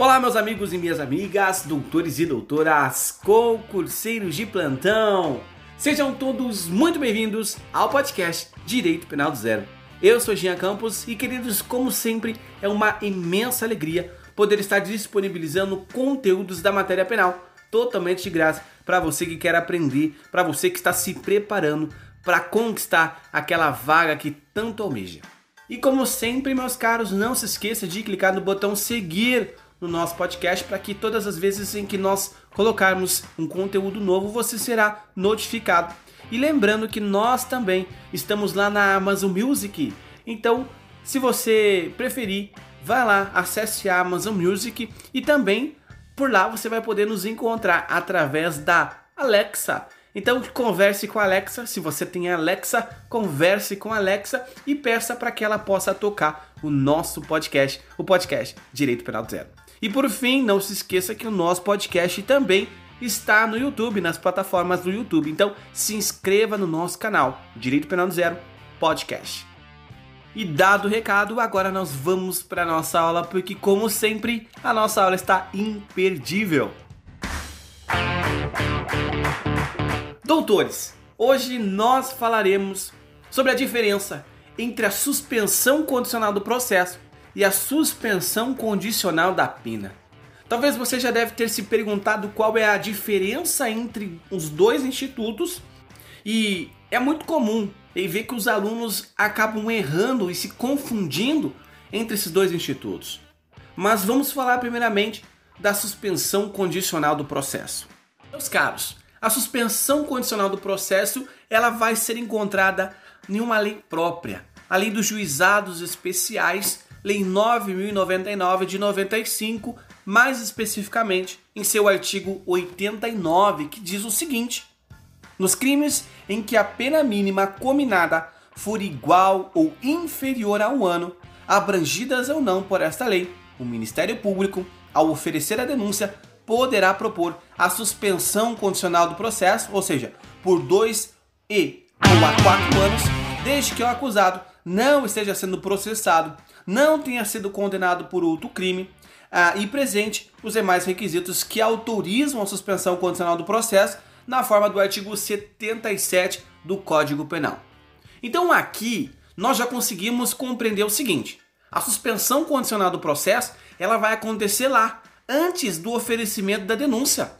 Olá, meus amigos e minhas amigas, doutores e doutoras, concurseiros de plantão. Sejam todos muito bem-vindos ao podcast Direito Penal do Zero. Eu sou Jean Campos e, queridos, como sempre, é uma imensa alegria poder estar disponibilizando conteúdos da matéria penal totalmente de graça para você que quer aprender, para você que está se preparando para conquistar aquela vaga que tanto almeja. E como sempre, meus caros, não se esqueça de clicar no botão seguir no nosso podcast para que todas as vezes em que nós colocarmos um conteúdo novo você será notificado. E lembrando que nós também estamos lá na Amazon Music. Então, se você preferir, vai lá, acesse a Amazon Music e também por lá você vai poder nos encontrar através da Alexa. Então converse com a Alexa, se você tem a Alexa, converse com a Alexa e peça para que ela possa tocar o nosso podcast, o podcast Direito Penal Zero. E por fim, não se esqueça que o nosso podcast também está no YouTube, nas plataformas do YouTube. Então se inscreva no nosso canal, Direito Penal do Zero Podcast. E dado o recado, agora nós vamos para nossa aula, porque como sempre, a nossa aula está imperdível. Doutores, hoje nós falaremos sobre a diferença entre a suspensão condicional do processo e a suspensão condicional da pena. Talvez você já deve ter se perguntado qual é a diferença entre os dois institutos e é muito comum ver que os alunos acabam errando e se confundindo entre esses dois institutos. Mas vamos falar primeiramente da suspensão condicional do processo. Meus caros, a suspensão condicional do processo ela vai ser encontrada em uma lei própria, a Lei dos Juizados Especiais Lei 9099 de 95, mais especificamente em seu artigo 89, que diz o seguinte: Nos crimes em que a pena mínima combinada for igual ou inferior a um ano, abrangidas ou não por esta lei, o Ministério Público, ao oferecer a denúncia, poderá propor a suspensão condicional do processo, ou seja, por dois e ou a quatro anos, desde que o acusado não esteja sendo processado não tenha sido condenado por outro crime ah, e presente os demais requisitos que autorizam a suspensão condicional do processo na forma do artigo 77 do Código Penal. Então aqui nós já conseguimos compreender o seguinte: a suspensão condicional do processo ela vai acontecer lá antes do oferecimento da denúncia.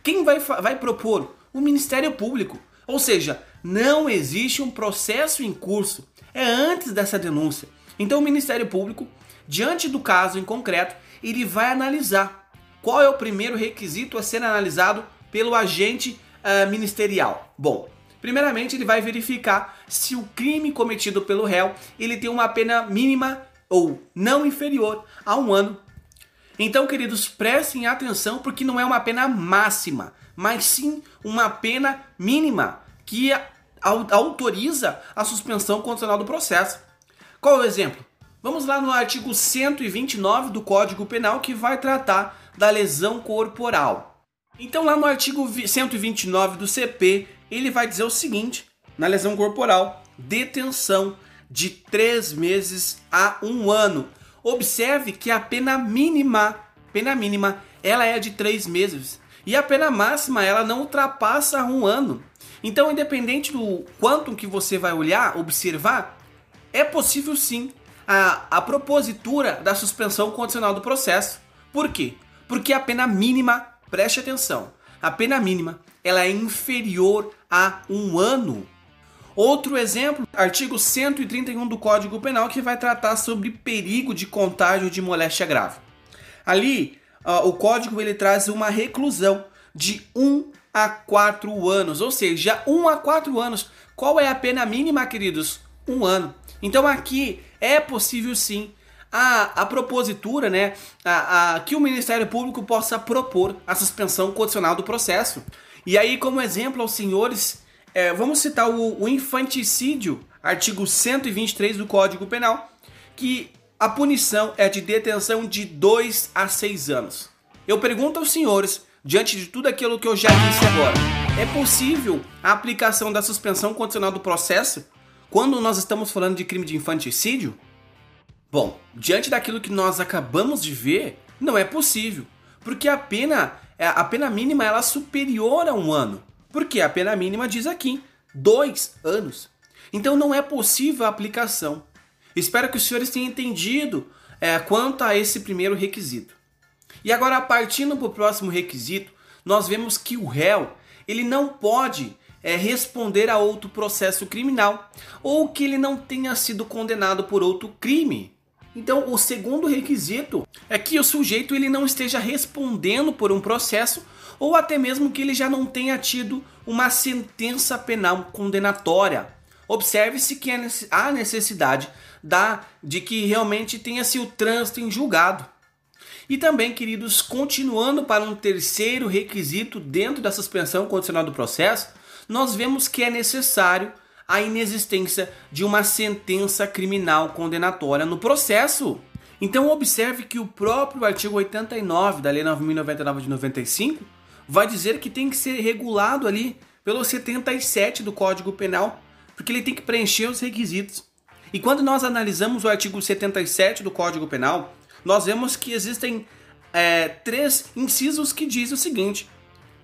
Quem vai, vai propor? O Ministério Público. Ou seja, não existe um processo em curso. É antes dessa denúncia. Então o Ministério Público, diante do caso em concreto, ele vai analisar qual é o primeiro requisito a ser analisado pelo agente uh, ministerial. Bom, primeiramente ele vai verificar se o crime cometido pelo réu ele tem uma pena mínima ou não inferior a um ano. Então, queridos, prestem atenção porque não é uma pena máxima, mas sim uma pena mínima que autoriza a suspensão condicional do processo. Qual o exemplo? Vamos lá no artigo 129 do Código Penal que vai tratar da lesão corporal. Então, lá no artigo 129 do CP, ele vai dizer o seguinte: na lesão corporal, detenção de três meses a um ano. Observe que a pena mínima, pena mínima, ela é de três meses e a pena máxima ela não ultrapassa um ano. Então, independente do quanto que você vai olhar, observar, é possível sim a, a propositura da suspensão condicional do processo. Por quê? Porque a pena mínima, preste atenção, a pena mínima ela é inferior a um ano. Outro exemplo, artigo 131 do Código Penal, que vai tratar sobre perigo de contágio de moléstia grave. Ali, uh, o código ele traz uma reclusão de 1 a 4 anos, ou seja, 1 a 4 anos. Qual é a pena mínima, queridos? Um ano. Então aqui é possível sim a, a propositura, né, a, a, que o Ministério Público possa propor a suspensão condicional do processo. E aí, como exemplo aos senhores, é, vamos citar o, o infanticídio, artigo 123 do Código Penal, que a punição é de detenção de 2 a 6 anos. Eu pergunto aos senhores, diante de tudo aquilo que eu já disse agora, é possível a aplicação da suspensão condicional do processo quando nós estamos falando de crime de infanticídio, bom, diante daquilo que nós acabamos de ver, Não é possível, porque a pena, é, a pena mínima ela é superior a um ano. Porque a pena mínima diz aqui, dois anos. Então não é possível a aplicação. Espero que os senhores tenham entendido é, quanto a esse primeiro requisito. E agora, partindo para o próximo requisito, nós vemos que o réu ele não pode é, responder a outro processo criminal ou que ele não tenha sido condenado por outro crime. Então, o segundo requisito é que o sujeito ele não esteja respondendo por um processo ou até mesmo que ele já não tenha tido uma sentença penal condenatória. Observe-se que há necessidade da, de que realmente tenha-se o trânsito em julgado. E também, queridos, continuando para um terceiro requisito dentro da suspensão condicional do processo, nós vemos que é necessário a inexistência de uma sentença criminal condenatória no processo. Então observe que o próprio artigo 89 da Lei 9099 de 95 vai dizer que tem que ser regulado ali pelo 77 do Código Penal, porque ele tem que preencher os requisitos. E quando nós analisamos o artigo 77 do Código Penal, nós vemos que existem é, três incisos que dizem o seguinte: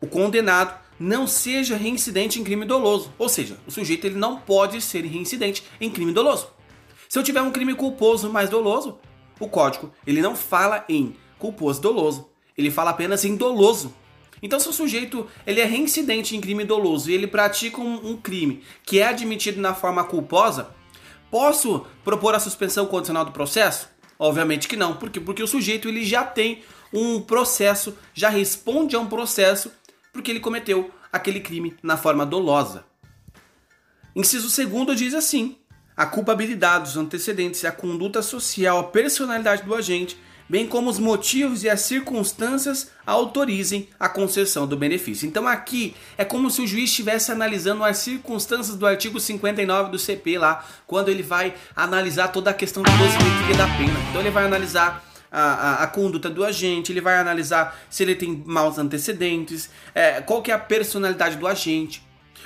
o condenado não seja reincidente em crime doloso. Ou seja, o sujeito ele não pode ser reincidente em crime doloso. Se eu tiver um crime culposo mais doloso, o código ele não fala em culposo doloso, ele fala apenas em doloso. Então, se o sujeito ele é reincidente em crime doloso e ele pratica um, um crime que é admitido na forma culposa, posso propor a suspensão condicional do processo? Obviamente que não, porque porque o sujeito ele já tem um processo, já responde a um processo porque ele cometeu aquele crime na forma dolosa. Inciso segundo diz assim: a culpabilidade, os antecedentes, a conduta social, a personalidade do agente, bem como os motivos e as circunstâncias autorizem a concessão do benefício. Então aqui é como se o juiz estivesse analisando as circunstâncias do artigo 59 do CP lá, quando ele vai analisar toda a questão da dosimetria da pena. Então ele vai analisar a, a, a, conduta do agente, ele vai analisar se ele tem maus antecedentes, é, qual que é a personalidade do agente.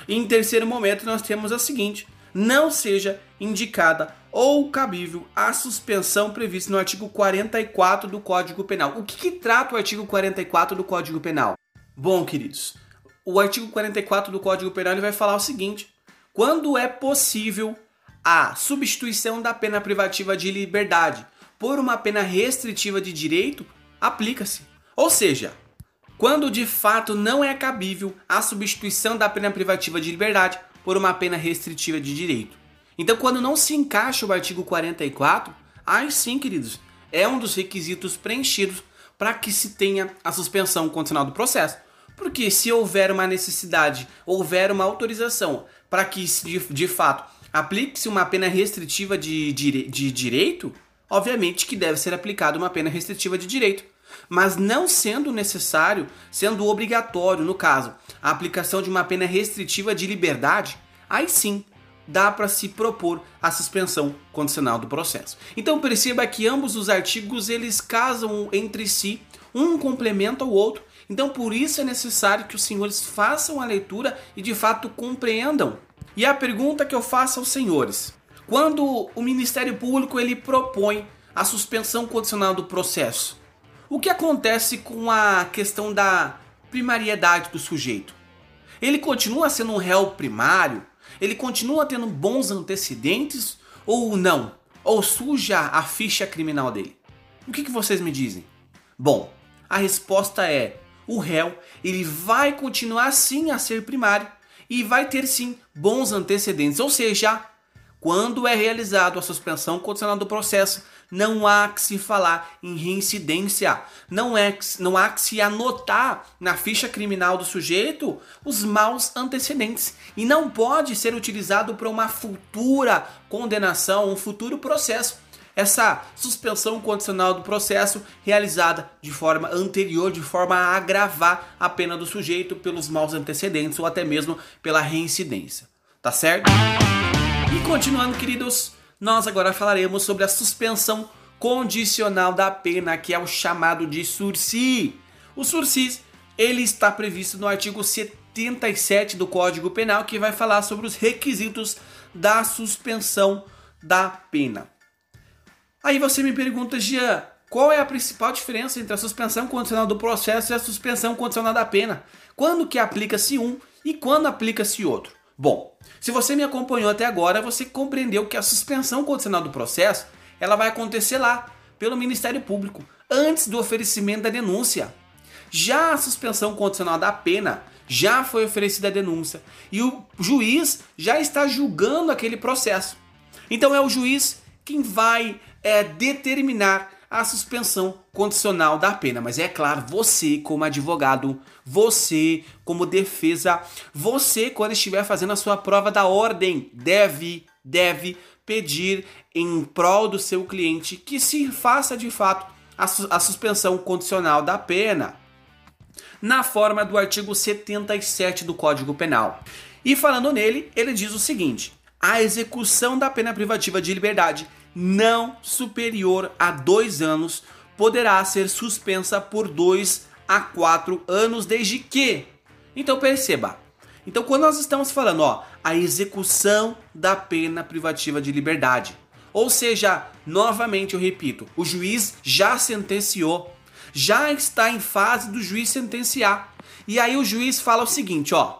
E em terceiro momento nós temos a seguinte: não seja indicada ou cabível a suspensão prevista no artigo 44 do Código Penal. O que, que trata o artigo 44 do Código Penal? Bom, queridos, o artigo 44 do Código Penal ele vai falar o seguinte: quando é possível a substituição da pena privativa de liberdade por uma pena restritiva de direito, aplica-se. Ou seja, quando de fato não é cabível a substituição da pena privativa de liberdade por uma pena restritiva de direito. Então, quando não se encaixa o artigo 44, aí sim, queridos, é um dos requisitos preenchidos para que se tenha a suspensão condicional do processo. Porque se houver uma necessidade, houver uma autorização para que de, fato aplique-se uma pena restritiva de, de, de direito, obviamente que deve ser aplicada uma pena restritiva de direito. Mas não sendo necessário, sendo obrigatório, no caso, a aplicação de uma pena restritiva de liberdade, aí sim dá para se propor a suspensão condicional do processo. Então perceba que ambos os artigos eles casam entre si, um complementa o outro. Então por isso é necessário que os senhores façam a leitura e de fato compreendam. E a pergunta que eu faço aos senhores: quando o Ministério Público ele propõe a suspensão condicional do processo, o que acontece com a questão da primariedade do sujeito? Ele continua sendo um réu primário? Ele continua tendo bons antecedentes ou não? Ou suja a ficha criminal dele? O que, que vocês me dizem? Bom, a resposta é: o réu ele vai continuar sim a ser primário e vai ter sim bons antecedentes, ou seja, quando é realizado a suspensão condicional do processo, não há que se falar em reincidência, não, é, não há que se anotar na ficha criminal do sujeito os maus antecedentes e não pode ser utilizado para uma futura condenação, um futuro processo. Essa suspensão condicional do processo realizada de forma anterior, de forma a agravar a pena do sujeito pelos maus antecedentes ou até mesmo pela reincidência. Tá certo? E continuando, queridos, nós agora falaremos sobre a suspensão condicional da pena, que é o chamado de sursi. O sursis, ele está previsto no artigo 77 do Código Penal, que vai falar sobre os requisitos da suspensão da pena. Aí você me pergunta, Jean, qual é a principal diferença entre a suspensão condicional do processo e a suspensão condicional da pena? Quando que aplica-se um e quando aplica-se outro? Bom, se você me acompanhou até agora, você compreendeu que a suspensão condicional do processo, ela vai acontecer lá, pelo Ministério Público, antes do oferecimento da denúncia. Já a suspensão condicional da pena, já foi oferecida a denúncia e o juiz já está julgando aquele processo. Então é o juiz quem vai é, determinar a suspensão condicional da pena. Mas é claro, você como advogado, você como defesa, você quando estiver fazendo a sua prova da ordem, deve, deve pedir em prol do seu cliente que se faça de fato a, su a suspensão condicional da pena na forma do artigo 77 do Código Penal. E falando nele, ele diz o seguinte: a execução da pena privativa de liberdade não superior a dois anos poderá ser suspensa por dois a quatro anos, desde que. Então perceba. Então quando nós estamos falando, ó, a execução da pena privativa de liberdade, ou seja, novamente eu repito, o juiz já sentenciou, já está em fase do juiz sentenciar. E aí o juiz fala o seguinte, ó,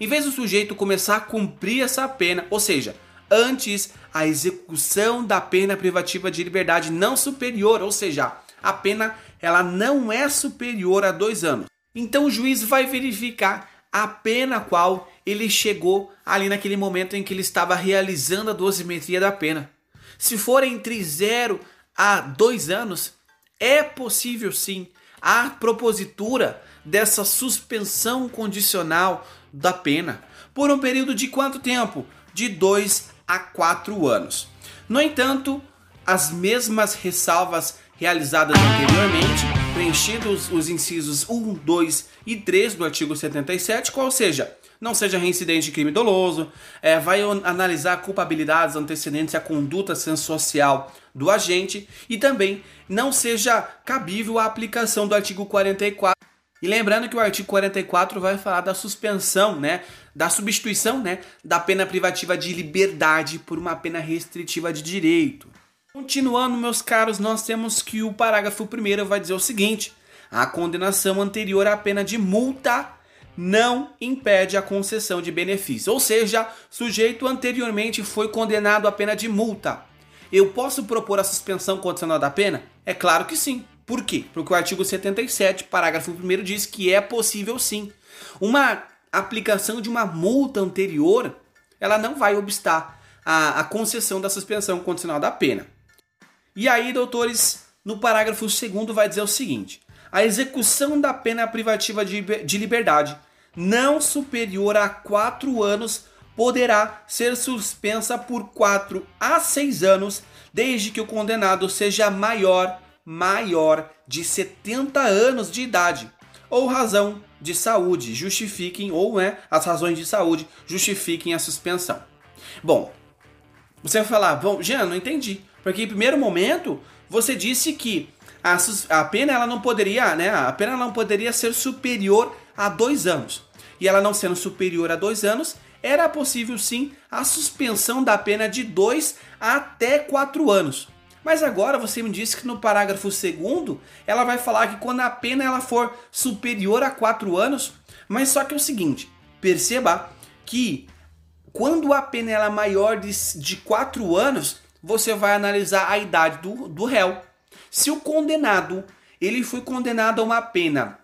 em vez do sujeito começar a cumprir essa pena, ou seja, antes a execução da pena privativa de liberdade não superior, ou seja, a pena ela não é superior a dois anos. Então o juiz vai verificar a pena qual ele chegou ali naquele momento em que ele estava realizando a dosimetria da pena. Se for entre 0 a 2 anos, é possível sim a propositura dessa suspensão condicional da pena. Por um período de quanto tempo? De 2 a 4 anos. No entanto, as mesmas ressalvas realizadas anteriormente, preenchidos os incisos 1, 2 e 3 do artigo 77, qual seja, não seja reincidente de crime doloso, é, vai analisar culpabilidades antecedentes à conduta sensocial do agente e também não seja cabível a aplicação do artigo 44 e lembrando que o artigo 44 vai falar da suspensão, né, da substituição, né, da pena privativa de liberdade por uma pena restritiva de direito. Continuando, meus caros, nós temos que o parágrafo 1 vai dizer o seguinte: a condenação anterior à pena de multa não impede a concessão de benefício. Ou seja, sujeito anteriormente foi condenado à pena de multa. Eu posso propor a suspensão condicional da pena? É claro que sim. Por quê? Porque o artigo 77, parágrafo 1 diz que é possível sim. Uma aplicação de uma multa anterior, ela não vai obstar a, a concessão da suspensão condicional da pena. E aí, doutores, no parágrafo 2 vai dizer o seguinte: a execução da pena privativa de, de liberdade não superior a 4 anos poderá ser suspensa por 4 a 6 anos, desde que o condenado seja maior maior de 70 anos de idade ou razão de saúde justifiquem ou né, as razões de saúde justifiquem a suspensão. Bom, você vai falar, bom, Jean, não entendi, porque em primeiro momento você disse que a, a pena ela não poderia, né, a pena não poderia ser superior a dois anos e ela não sendo superior a dois anos era possível sim a suspensão da pena de dois até quatro anos. Mas agora você me disse que no parágrafo 2 ela vai falar que quando a pena ela for superior a 4 anos, mas só que é o seguinte, perceba que quando a pena ela é maior de, de 4 anos, você vai analisar a idade do, do réu. Se o condenado ele foi condenado a uma pena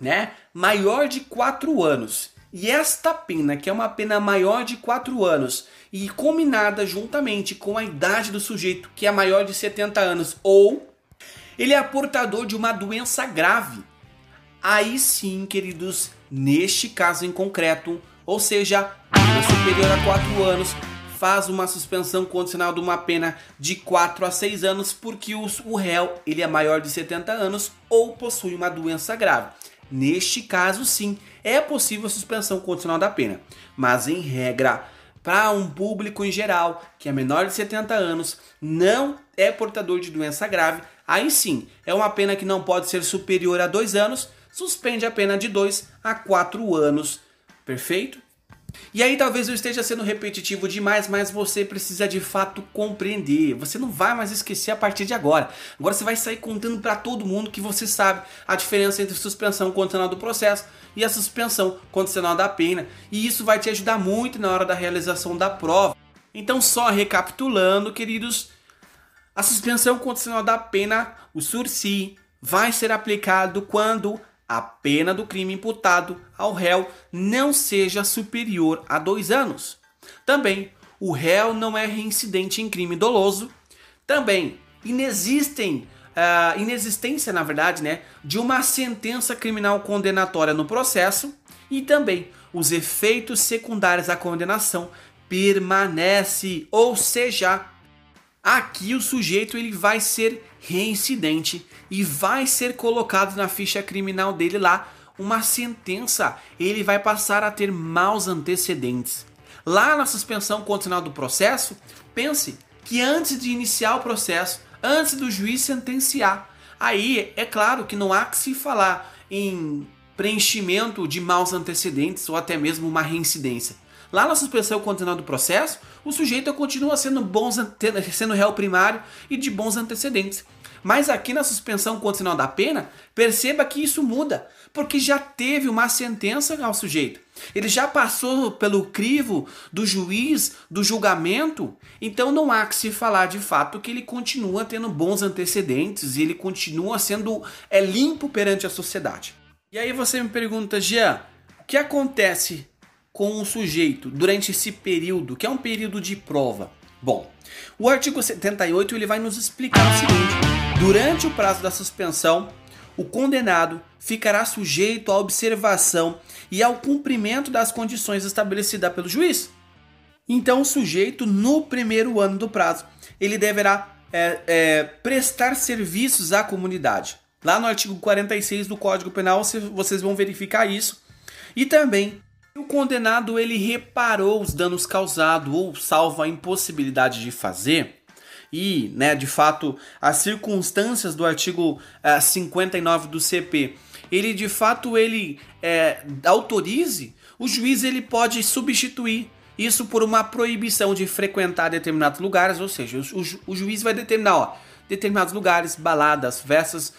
né, maior de 4 anos e esta pena, que é uma pena maior de 4 anos, e combinada juntamente com a idade do sujeito, que é maior de 70 anos, ou ele é portador de uma doença grave, aí sim, queridos, neste caso em concreto, ou seja, pena superior a 4 anos, faz uma suspensão condicional de uma pena de 4 a 6 anos porque o réu ele é maior de 70 anos ou possui uma doença grave. Neste caso, sim, é possível a suspensão condicional da pena, mas em regra, para um público em geral que é menor de 70 anos, não é portador de doença grave, aí sim é uma pena que não pode ser superior a dois anos, suspende a pena de 2 a 4 anos. Perfeito? E aí talvez eu esteja sendo repetitivo demais, mas você precisa de fato compreender. Você não vai mais esquecer a partir de agora. Agora você vai sair contando para todo mundo que você sabe a diferença entre suspensão condicional do processo e a suspensão condicional da pena. E isso vai te ajudar muito na hora da realização da prova. Então, só recapitulando, queridos, a suspensão condicional da pena, o sursi, vai ser aplicado quando a pena do crime imputado ao réu não seja superior a dois anos. Também, o réu não é reincidente em crime doloso. Também, inexistem, uh, inexistência, na verdade, né, de uma sentença criminal condenatória no processo. E também, os efeitos secundários da condenação permanece, ou seja, aqui o sujeito ele vai ser reincidente e vai ser colocado na ficha criminal dele lá uma sentença. Ele vai passar a ter maus antecedentes. Lá na suspensão condicional do processo, pense que antes de iniciar o processo, antes do juiz sentenciar, aí é claro que não há que se falar em preenchimento de maus antecedentes ou até mesmo uma reincidência. Lá na suspensão condicional do processo, o sujeito continua sendo, bons, sendo réu primário e de bons antecedentes. Mas aqui na suspensão condicional da pena, perceba que isso muda, porque já teve uma sentença ao sujeito. Ele já passou pelo crivo do juiz, do julgamento, então não há que se falar de fato que ele continua tendo bons antecedentes e ele continua sendo é, limpo perante a sociedade. E aí você me pergunta, Jean, o que acontece com o sujeito durante esse período, que é um período de prova? Bom, o artigo 78 ele vai nos explicar o seguinte: Durante o prazo da suspensão, o condenado ficará sujeito à observação e ao cumprimento das condições estabelecidas pelo juiz. Então, o sujeito, no primeiro ano do prazo, ele deverá é, é, prestar serviços à comunidade. Lá no artigo 46 do Código Penal, vocês vão verificar isso. E também, o condenado ele reparou os danos causados ou salvo a impossibilidade de fazer, e, né, de fato, as circunstâncias do artigo eh, 59 do CP, ele de fato ele é, autorize, o juiz ele pode substituir isso por uma proibição de frequentar determinados lugares, ou seja, o, o, o juiz vai determinar, ó, determinados lugares, baladas, festas,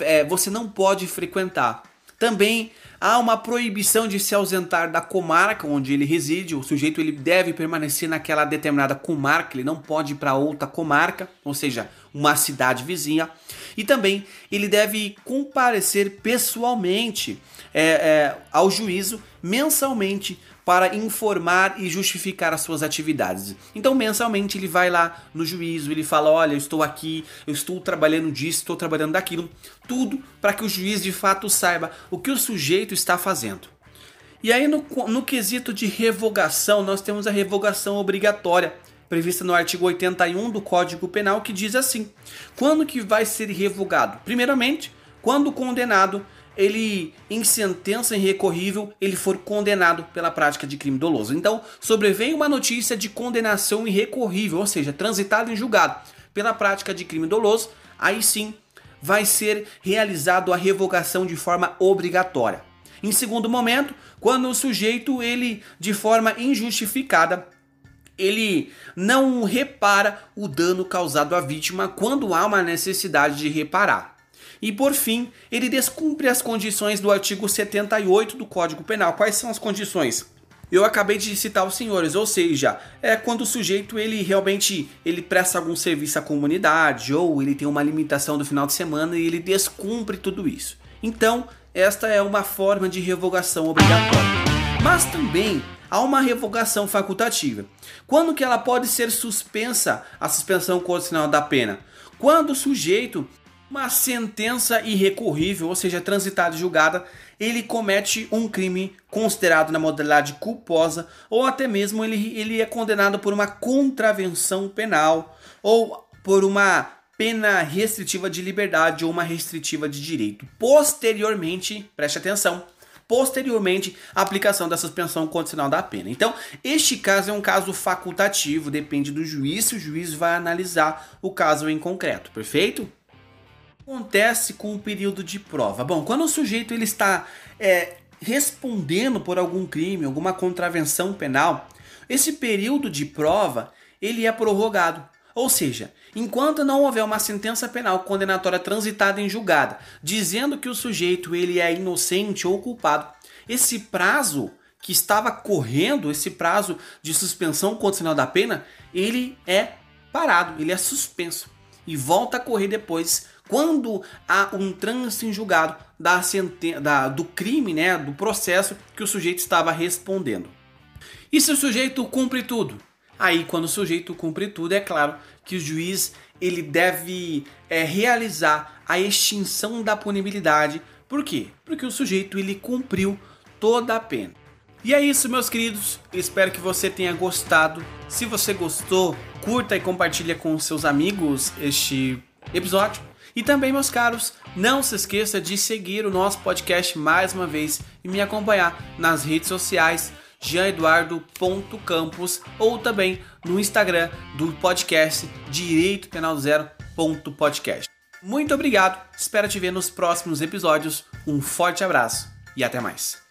é, você não pode frequentar. Também há uma proibição de se ausentar da comarca onde ele reside. O sujeito ele deve permanecer naquela determinada comarca, ele não pode ir para outra comarca, ou seja, uma cidade vizinha. E também ele deve comparecer pessoalmente é, é, ao juízo mensalmente para informar e justificar as suas atividades. Então, mensalmente, ele vai lá no juízo, ele fala: Olha, eu estou aqui, eu estou trabalhando disso, estou trabalhando daquilo. Tudo para que o juiz de fato saiba o que o sujeito está fazendo. E aí, no, no quesito de revogação, nós temos a revogação obrigatória prevista no artigo 81 do Código Penal, que diz assim: quando que vai ser revogado? Primeiramente, quando o condenado ele em sentença irrecorrível, ele for condenado pela prática de crime doloso. Então, sobrevém uma notícia de condenação irrecorrível, ou seja, transitado em julgado pela prática de crime doloso, aí sim vai ser realizado a revogação de forma obrigatória. Em segundo momento, quando o sujeito ele de forma injustificada ele não repara o dano causado à vítima quando há uma necessidade de reparar. E por fim, ele descumpre as condições do artigo 78 do Código Penal. Quais são as condições? Eu acabei de citar os senhores, ou seja, é quando o sujeito ele realmente ele presta algum serviço à comunidade ou ele tem uma limitação do final de semana e ele descumpre tudo isso. Então, esta é uma forma de revogação obrigatória. Mas também há uma revogação facultativa. Quando que ela pode ser suspensa, a suspensão condicional da pena? Quando o sujeito uma sentença irrecorrível, ou seja, transitada e julgada, ele comete um crime considerado na modalidade culposa, ou até mesmo ele, ele é condenado por uma contravenção penal, ou por uma pena restritiva de liberdade ou uma restritiva de direito. Posteriormente, preste atenção, posteriormente a aplicação da suspensão condicional da pena. Então, este caso é um caso facultativo, depende do juiz, se o juiz vai analisar o caso em concreto, perfeito? Acontece com o período de prova? Bom, quando o sujeito ele está é, respondendo por algum crime, alguma contravenção penal, esse período de prova ele é prorrogado. Ou seja, enquanto não houver uma sentença penal condenatória transitada em julgada, dizendo que o sujeito ele é inocente ou culpado, esse prazo que estava correndo, esse prazo de suspensão condicional da pena, ele é parado, ele é suspenso e volta a correr depois quando há um trânsito em julgado da, da, do crime, né, do processo que o sujeito estava respondendo. E se o sujeito cumpre tudo? Aí, quando o sujeito cumpre tudo, é claro que o juiz ele deve é, realizar a extinção da punibilidade. Por quê? Porque o sujeito ele cumpriu toda a pena. E é isso, meus queridos. Espero que você tenha gostado. Se você gostou, curta e compartilha com seus amigos este episódio. E também, meus caros, não se esqueça de seguir o nosso podcast mais uma vez e me acompanhar nas redes sociais janeduardo.campos ou também no Instagram do podcast Direito Penal Zero podcast. Muito obrigado, espero te ver nos próximos episódios. Um forte abraço e até mais.